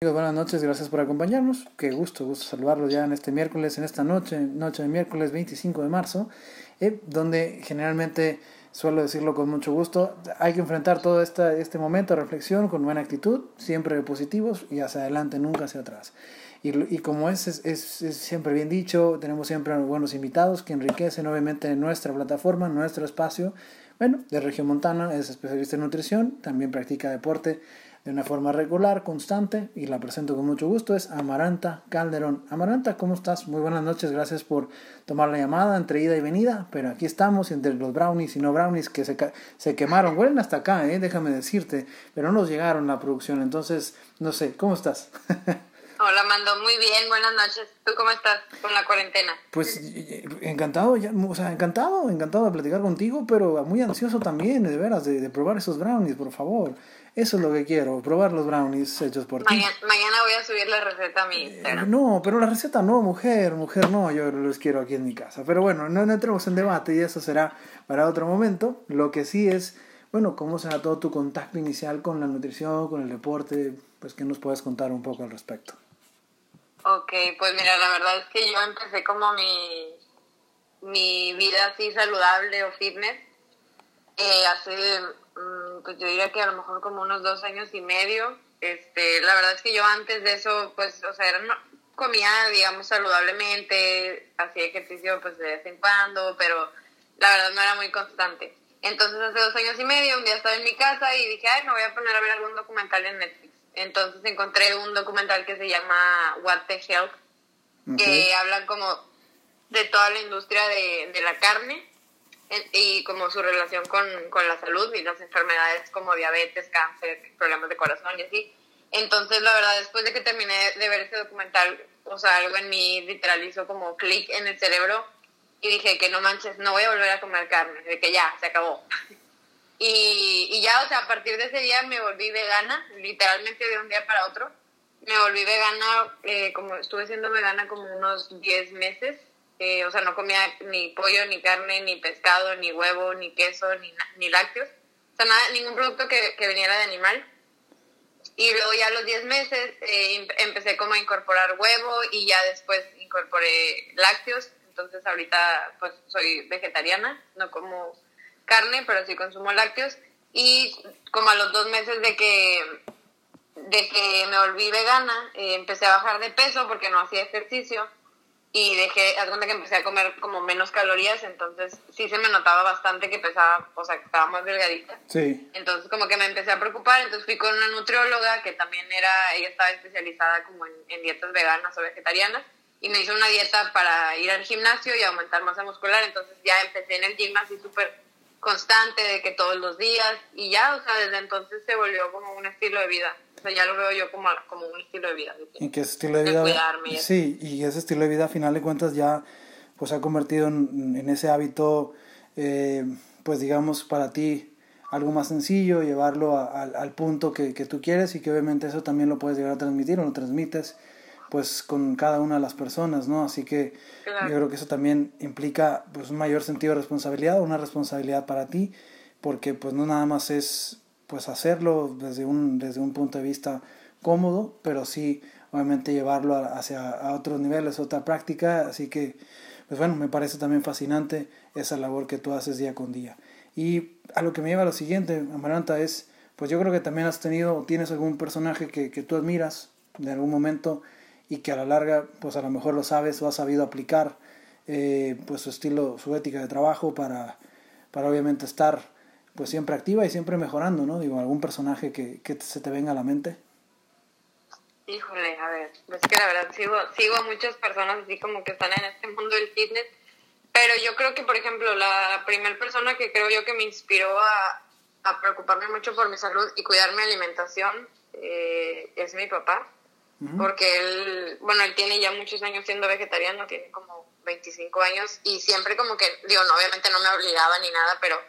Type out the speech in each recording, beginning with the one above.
Buenas noches, gracias por acompañarnos. Qué gusto, gusto saludarlos ya en este miércoles, en esta noche, noche de miércoles 25 de marzo, eh, donde generalmente suelo decirlo con mucho gusto, hay que enfrentar todo este momento de reflexión con buena actitud, siempre positivos y hacia adelante, nunca hacia atrás. Y, como es, es, es, siempre bien dicho, tenemos siempre buenos invitados que enriquecen obviamente nuestra plataforma, nuestro espacio. Bueno, de Región Montana es especialista en nutrición, también practica deporte de una forma regular, constante, y la presento con mucho gusto, es Amaranta Calderón. Amaranta, ¿cómo estás? Muy buenas noches, gracias por tomar la llamada entre ida y venida, pero aquí estamos entre los brownies y no brownies que se, se quemaron, huelen hasta acá, ¿eh? déjame decirte, pero no nos llegaron la producción, entonces, no sé, ¿cómo estás? Hola, Mando, muy bien, buenas noches. ¿Tú cómo estás con la cuarentena? Pues encantado, ya, o sea, encantado, encantado de platicar contigo, pero muy ansioso también, de veras, de, de probar esos brownies, por favor. Eso es lo que quiero, probar los brownies hechos por ti. Mañana voy a subir la receta a mi Instagram. Eh, no, pero la receta no, mujer, mujer no, yo los quiero aquí en mi casa. Pero bueno, no, entremos en debate y eso será para otro momento. Lo que sí es, bueno, cómo será todo tu contacto inicial con la nutrición, con el deporte, pues que nos puedes contar un poco al respecto. Ok, pues mira, la verdad es que yo empecé como mi, mi vida así saludable o fitness eh, hace Mm, pues yo diría que a lo mejor como unos dos años y medio. Este, la verdad es que yo antes de eso, pues, o sea, era, comía, digamos, saludablemente, hacía ejercicio pues de vez en cuando, pero la verdad no era muy constante. Entonces hace dos años y medio, un día estaba en mi casa y dije, ay, me voy a poner a ver algún documental en Netflix. Entonces encontré un documental que se llama What the Health, que habla como de toda la industria de, de la carne y como su relación con, con, la salud y las enfermedades como diabetes, cáncer, problemas de corazón y así. Entonces, la verdad, después de que terminé de ver ese documental, o sea, algo en mí literal hizo como clic en el cerebro y dije que no manches, no voy a volver a comer carne, de que ya, se acabó. Y, y ya, o sea, a partir de ese día me volví vegana, literalmente de un día para otro. Me volví vegana, eh, como estuve siendo vegana como unos 10 meses eh, o sea, no comía ni pollo, ni carne, ni pescado, ni huevo, ni queso, ni, ni lácteos, o sea, nada, ningún producto que, que viniera de animal. Y luego ya a los 10 meses eh, empecé como a incorporar huevo y ya después incorporé lácteos. Entonces ahorita pues soy vegetariana, no como carne, pero sí consumo lácteos. Y como a los dos meses de que, de que me volví vegana, eh, empecé a bajar de peso porque no hacía ejercicio y dejé, haz cuenta que empecé a comer como menos calorías, entonces sí se me notaba bastante que pesaba, o sea, que estaba más delgadita. Sí. Entonces como que me empecé a preocupar, entonces fui con una nutrióloga que también era, ella estaba especializada como en, en dietas veganas o vegetarianas, y me hizo una dieta para ir al gimnasio y aumentar masa muscular, entonces ya empecé en el gym así súper constante, de que todos los días, y ya, o sea, desde entonces se volvió como un estilo de vida. O sea, ya lo veo yo como, como un estilo de vida. ¿Y qué estilo de vida? cuidarme. Sí, y ese estilo de vida, a final de cuentas, ya pues ha convertido en, en ese hábito, eh, pues digamos, para ti algo más sencillo, llevarlo a, al punto que, que, tú quieres y que obviamente eso también lo puedes llegar a transmitir o lo transmites pues con cada una de las personas, ¿no? Así que claro. yo creo que eso también implica pues un mayor sentido de responsabilidad, una responsabilidad para ti, porque pues no nada más es pues hacerlo desde un, desde un punto de vista cómodo, pero sí obviamente llevarlo hacia a otros niveles, otra práctica, así que pues bueno, me parece también fascinante esa labor que tú haces día con día. Y a lo que me lleva a lo siguiente, Amaranta, es, pues yo creo que también has tenido, tienes algún personaje que, que tú admiras de algún momento y que a la larga, pues a lo mejor lo sabes o has sabido aplicar, eh, pues su estilo, su ética de trabajo para, para obviamente estar pues siempre activa y siempre mejorando, ¿no? Digo, algún personaje que, que se te venga a la mente. Híjole, a ver, es que la verdad sigo, sigo a muchas personas así como que están en este mundo del fitness, pero yo creo que, por ejemplo, la primera persona que creo yo que me inspiró a, a preocuparme mucho por mi salud y cuidar mi alimentación eh, es mi papá, porque él, bueno, él tiene ya muchos años siendo vegetariano, tiene como 25 años y siempre como que, digo, no, obviamente no me obligaba ni nada, pero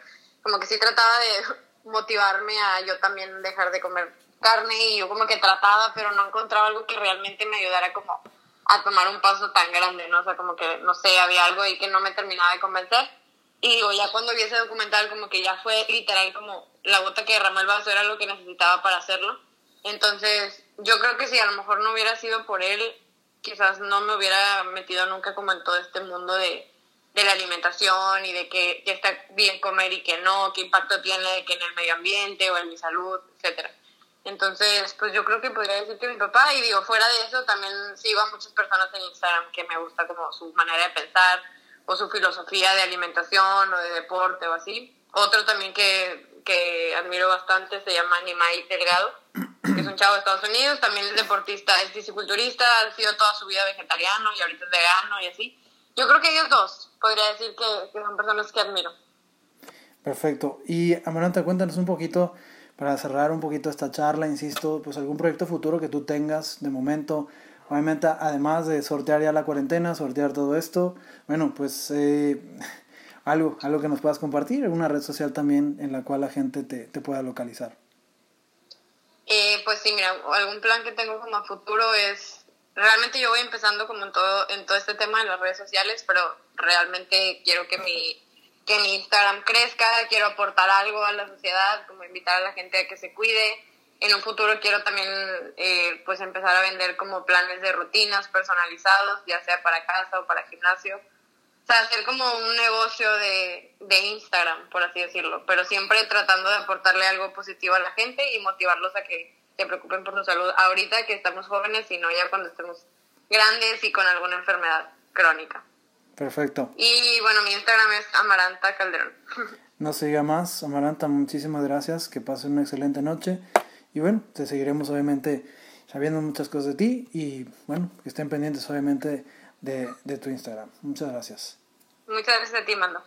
como que sí trataba de motivarme a yo también dejar de comer carne y yo como que trataba, pero no encontraba algo que realmente me ayudara como a tomar un paso tan grande, ¿no? O sea, como que, no sé, había algo ahí que no me terminaba de convencer. Y digo, ya cuando vi ese documental, como que ya fue literal como la gota que derramó el vaso era lo que necesitaba para hacerlo. Entonces, yo creo que si a lo mejor no hubiera sido por él, quizás no me hubiera metido nunca como en todo este mundo de, de la alimentación y de que, que, está bien comer y que no, qué impacto tiene que en el medio ambiente o en mi salud, etcétera. Entonces, pues yo creo que podría decir que mi papá, y digo, fuera de eso, también sigo a muchas personas en Instagram que me gusta como su manera de pensar o su filosofía de alimentación o de deporte o así. Otro también que, que admiro bastante se llama Nimai Delgado, que es un chavo de Estados Unidos, también es deportista, es fisiculturista, ha sido toda su vida vegetariano y ahorita es vegano y así. Yo creo que ellos dos, podría decir que, son personas que admiro. Perfecto. Y Amaranta, cuéntanos un poquito, para cerrar un poquito esta charla, insisto, pues algún proyecto futuro que tú tengas de momento, obviamente además de sortear ya la cuarentena, sortear todo esto, bueno, pues eh, algo, algo que nos puedas compartir, una red social también en la cual la gente te, te pueda localizar. Eh, pues sí, mira, algún plan que tengo como a futuro es, realmente yo voy empezando como en todo, en todo este tema de las redes sociales, pero realmente quiero que mi, que mi Instagram crezca, quiero aportar algo a la sociedad, como invitar a la gente a que se cuide. En un futuro quiero también eh, pues empezar a vender como planes de rutinas personalizados, ya sea para casa o para gimnasio. Sea, hacer como un negocio de, de Instagram, por así decirlo, pero siempre tratando de aportarle algo positivo a la gente y motivarlos a que se preocupen por su salud ahorita que estamos jóvenes y no ya cuando estemos grandes y con alguna enfermedad crónica. Perfecto. Y bueno, mi Instagram es Amaranta Calderón. No se diga más, Amaranta, muchísimas gracias, que pasen una excelente noche y bueno, te seguiremos obviamente sabiendo muchas cosas de ti y bueno, que estén pendientes obviamente de, de tu Instagram. Muchas gracias. Muchas gracias a ti, Mando.